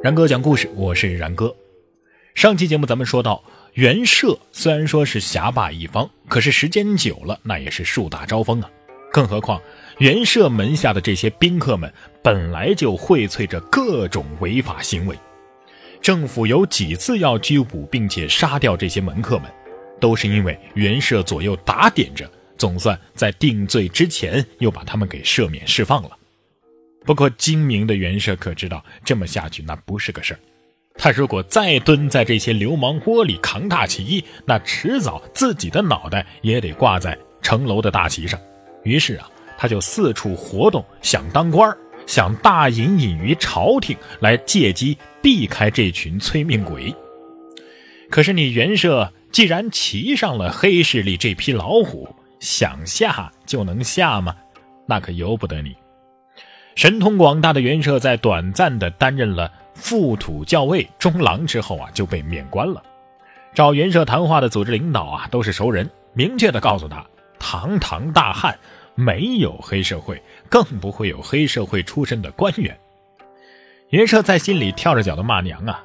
然哥讲故事，我是然哥。上期节目咱们说到，袁绍虽然说是侠霸一方，可是时间久了，那也是树大招风啊。更何况袁绍门下的这些宾客们，本来就荟萃着各种违法行为。政府有几次要拘捕并且杀掉这些门客们，都是因为袁绍左右打点着，总算在定罪之前又把他们给赦免释放了。不过精明的袁社可知道，这么下去那不是个事儿。他如果再蹲在这些流氓窝里扛大旗，那迟早自己的脑袋也得挂在城楼的大旗上。于是啊，他就四处活动，想当官想大隐隐于朝廷，来借机避开这群催命鬼。可是你袁社既然骑上了黑势力这匹老虎，想下就能下吗？那可由不得你。神通广大的袁绍在短暂的担任了副土校尉、中郎之后啊，就被免官了。找袁绍谈话的组织领导啊，都是熟人，明确的告诉他：堂堂大汉没有黑社会，更不会有黑社会出身的官员。袁绍在心里跳着脚的骂娘啊：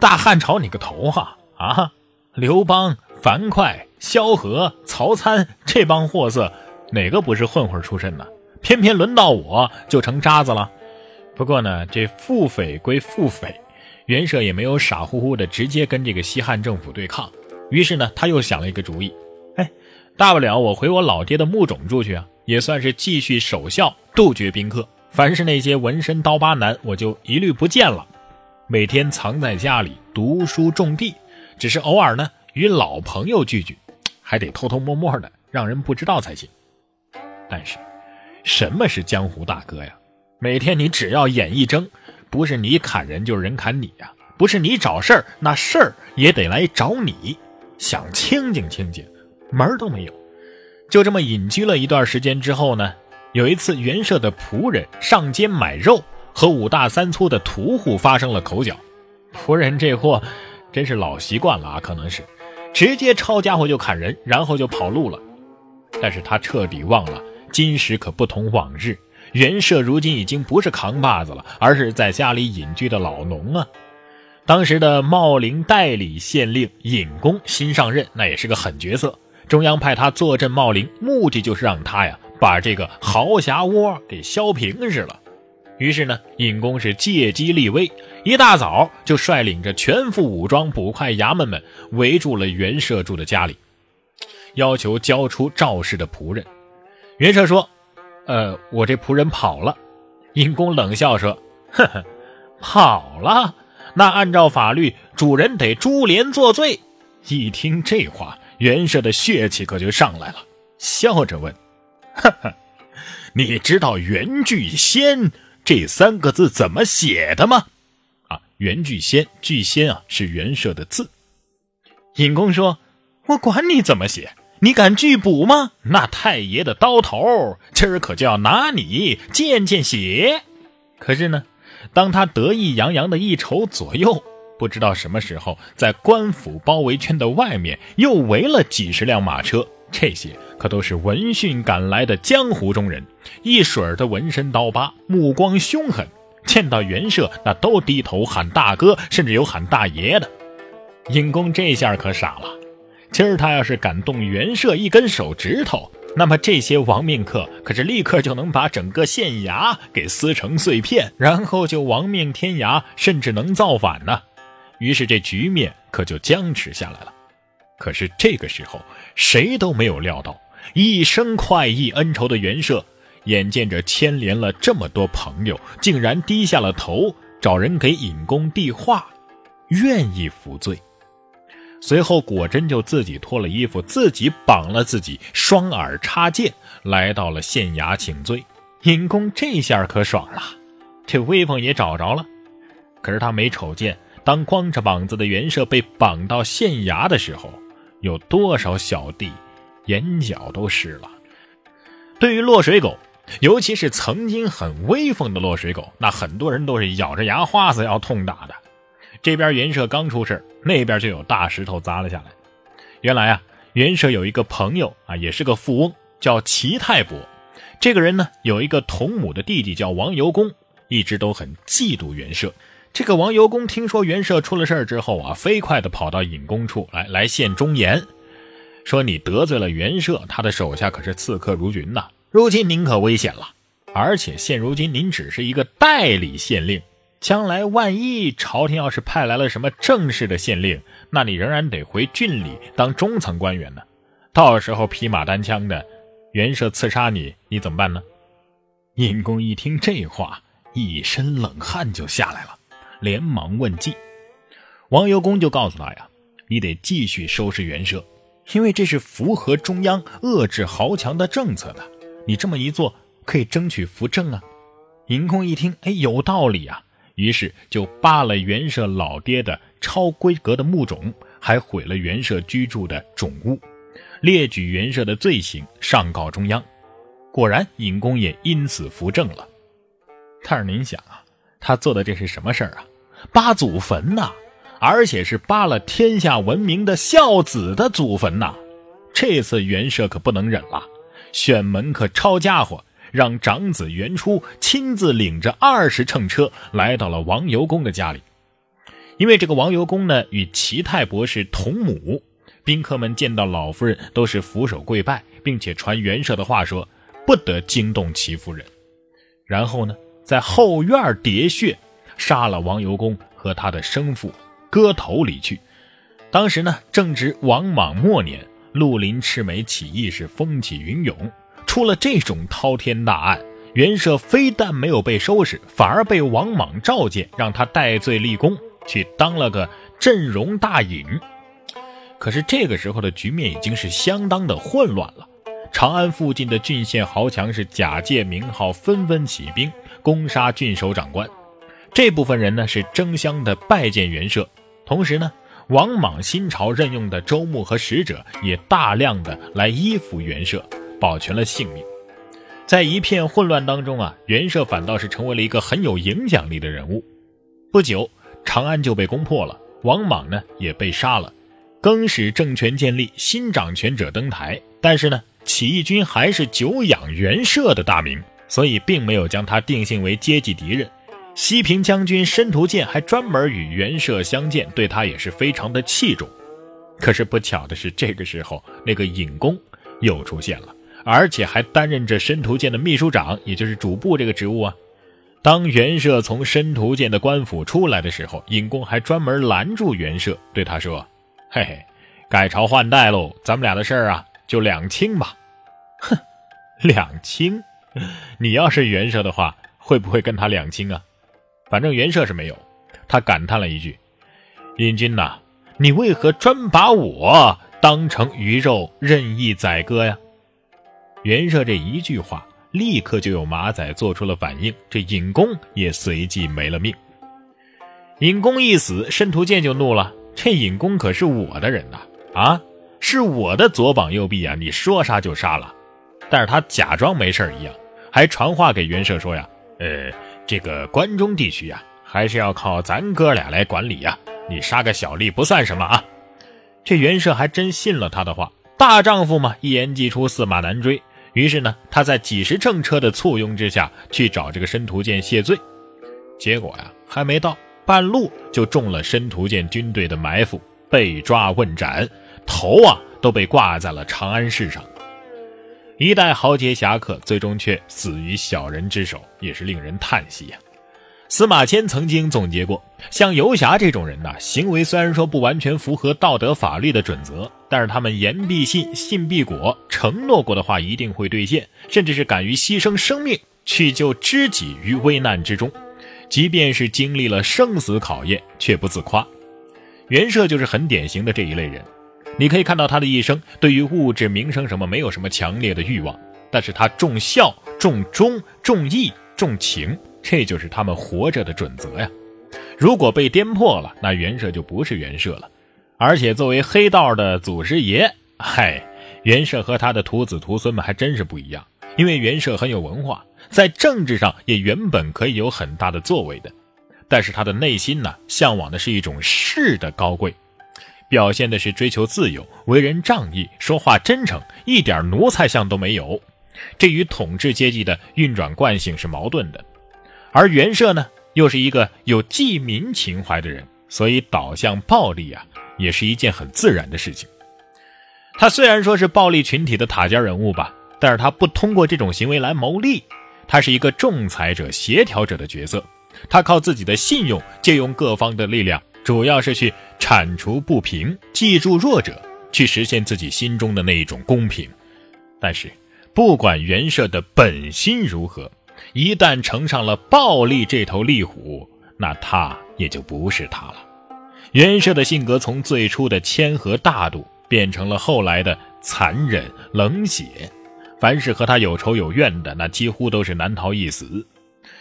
大汉朝你个头啊！啊，刘邦、樊哙、萧何、曹参这帮货色，哪个不是混混出身呢？偏偏轮到我就成渣子了。不过呢，这腹匪归腹匪，袁绍也没有傻乎乎的直接跟这个西汉政府对抗。于是呢，他又想了一个主意，哎，大不了我回我老爹的墓冢住去啊，也算是继续守孝，杜绝宾客。凡是那些纹身刀疤男，我就一律不见了。每天藏在家里读书种地，只是偶尔呢与老朋友聚聚，还得偷偷摸摸的，让人不知道才行。但是。什么是江湖大哥呀？每天你只要眼一睁，不是你砍人就是人砍你呀！不是你找事儿，那事儿也得来找你。想清静清静，门儿都没有。就这么隐居了一段时间之后呢，有一次袁社的仆人上街买肉，和五大三粗的屠户发生了口角。仆人这货真是老习惯了啊，可能是直接抄家伙就砍人，然后就跑路了。但是他彻底忘了。今时可不同往日，袁绍如今已经不是扛把子了，而是在家里隐居的老农啊。当时的茂陵代理县令尹公新上任，那也是个狠角色。中央派他坐镇茂陵，目的就是让他呀把这个豪侠窝给削平似了。于是呢，尹公是借机立威，一大早就率领着全副武装捕快衙门们围住了袁社住的家里，要求交出肇事的仆人。袁社说：“呃，我这仆人跑了。”尹公冷笑说：“呵呵，跑了？那按照法律，主人得株连坐罪。”一听这话，袁社的血气可就上来了，笑着问：“呵呵，你知道‘袁巨仙’这三个字怎么写的吗？”啊，“袁巨仙，巨仙啊，是袁社的字。”尹公说：“我管你怎么写。”你敢拒捕吗？那太爷的刀头今儿可就要拿你见见血！可是呢，当他得意洋洋的一瞅左右，不知道什么时候，在官府包围圈的外面又围了几十辆马车，这些可都是闻讯赶来的江湖中人，一水儿的纹身刀疤，目光凶狠，见到袁赦那都低头喊大哥，甚至有喊大爷的。尹公这下可傻了。今儿他要是敢动袁绍一根手指头，那么这些亡命客可是立刻就能把整个县衙给撕成碎片，然后就亡命天涯，甚至能造反呢。于是这局面可就僵持下来了。可是这个时候，谁都没有料到，一生快意恩仇的袁赦，眼见着牵连了这么多朋友，竟然低下了头，找人给尹公递话，愿意服罪。随后，果真就自己脱了衣服，自己绑了自己，双耳插剑，来到了县衙请罪。尹公这下可爽了，这威风也找着了。可是他没瞅见，当光着膀子的袁绍被绑到县衙的时候，有多少小弟眼角都湿了。对于落水狗，尤其是曾经很威风的落水狗，那很多人都是咬着牙花子要痛打的。这边袁绍刚出事，那边就有大石头砸了下来。原来啊，袁绍有一个朋友啊，也是个富翁，叫齐泰伯。这个人呢，有一个同母的弟弟叫王由公，一直都很嫉妒袁绍。这个王由公听说袁绍出了事儿之后啊，飞快的跑到尹公处来来献忠言，说你得罪了袁绍，他的手下可是刺客如云呐，如今您可危险了。而且现如今您只是一个代理县令，将来万一朝廷要是派来了什么正式的县令，那你仍然得回郡里当中层官员呢。到时候披马单枪的，袁绍刺杀你，你怎么办呢？尹公一听这话，一身冷汗就下来了，连忙问计。王由公就告诉他呀：“你得继续收拾袁绍，因为这是符合中央遏制豪强的政策的。你这么一做。”可以争取扶正啊！尹公一听，哎，有道理啊，于是就扒了袁绍老爹的超规格的墓冢，还毁了袁绍居住的冢屋，列举袁绍的罪行，上告中央。果然，尹公也因此扶正了。但是您想啊，他做的这是什么事儿啊？扒祖坟呐，而且是扒了天下闻名的孝子的祖坟呐！这次袁绍可不能忍了，选门客抄家伙。让长子袁初亲自领着二十乘车来到了王由公的家里，因为这个王由公呢与齐泰伯是同母，宾客们见到老夫人都是俯首跪拜，并且传袁绍的话说不得惊动齐夫人。然后呢，在后院叠穴杀了王由公和他的生父，割头离去。当时呢正值王莽末年，绿林赤眉起义是风起云涌。出了这种滔天大案，袁绍非但没有被收拾，反而被王莽召见，让他戴罪立功，去当了个镇戎大尹。可是这个时候的局面已经是相当的混乱了。长安附近的郡县豪强是假借名号，纷纷起兵攻杀郡守长官。这部分人呢是争相的拜见袁绍，同时呢，王莽新朝任用的州牧和使者也大量的来依附袁绍。保全了性命，在一片混乱当中啊，袁绍反倒是成为了一个很有影响力的人物。不久，长安就被攻破了，王莽呢也被杀了，更始政权建立，新掌权者登台。但是呢，起义军还是久仰袁绍的大名，所以并没有将他定性为阶级敌人。西平将军申屠建还专门与袁绍相见，对他也是非常的器重。可是不巧的是，这个时候那个尹公又出现了。而且还担任着申屠建的秘书长，也就是主簿这个职务啊。当袁绍从申屠建的官府出来的时候，尹公还专门拦住袁绍，对他说：“嘿嘿，改朝换代喽，咱们俩的事儿啊，就两清吧。”哼，两清？你要是袁绍的话，会不会跟他两清啊？反正袁绍是没有，他感叹了一句：“尹君呐，你为何专把我当成鱼肉任意宰割呀？”袁绍这一句话，立刻就有马仔做出了反应，这尹公也随即没了命。尹公一死，申屠建就怒了：“这尹公可是我的人呐，啊，是我的左膀右臂啊！你说杀就杀了。”但是他假装没事一样，还传话给袁绍说呀：“呃，这个关中地区呀，还是要靠咱哥俩来管理呀，你杀个小吏不算什么啊。”这袁绍还真信了他的话，大丈夫嘛，一言既出，驷马难追。于是呢，他在几十乘车的簇拥之下去找这个申屠建谢罪，结果呀，还没到半路就中了申屠建军队的埋伏，被抓问斩，头啊都被挂在了长安市上。一代豪杰侠客，最终却死于小人之手，也是令人叹息呀。司马迁曾经总结过，像游侠这种人呐，行为虽然说不完全符合道德法律的准则，但是他们言必信，信必果，承诺过的话一定会兑现，甚至是敢于牺牲生命去救知己于危难之中，即便是经历了生死考验，却不自夸。袁绍就是很典型的这一类人。你可以看到他的一生，对于物质、名声什么没有什么强烈的欲望，但是他重孝、重忠、重义、重情。这就是他们活着的准则呀！如果被颠破了，那袁绍就不是袁绍了。而且作为黑道的祖师爷，嗨，袁绍和他的徒子徒孙们还真是不一样。因为袁绍很有文化，在政治上也原本可以有很大的作为的，但是他的内心呢，向往的是一种士的高贵，表现的是追求自由，为人仗义，说话真诚，一点奴才相都没有。这与统治阶级的运转惯性是矛盾的。而袁绍呢，又是一个有济民情怀的人，所以导向暴力啊，也是一件很自然的事情。他虽然说是暴力群体的塔尖人物吧，但是他不通过这种行为来谋利，他是一个仲裁者、协调者的角色。他靠自己的信用，借用各方的力量，主要是去铲除不平，记住弱者，去实现自己心中的那一种公平。但是，不管袁绍的本心如何，一旦乘上了暴力这头厉虎，那他也就不是他了。袁绍的性格从最初的谦和大度，变成了后来的残忍冷血。凡是和他有仇有怨的，那几乎都是难逃一死。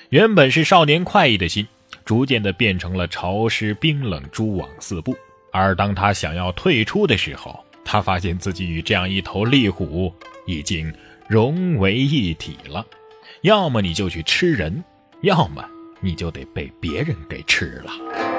原本是少年快意的心，逐渐的变成了潮湿冰冷、蛛网四布。而当他想要退出的时候，他发现自己与这样一头厉虎已经融为一体了。要么你就去吃人，要么你就得被别人给吃了。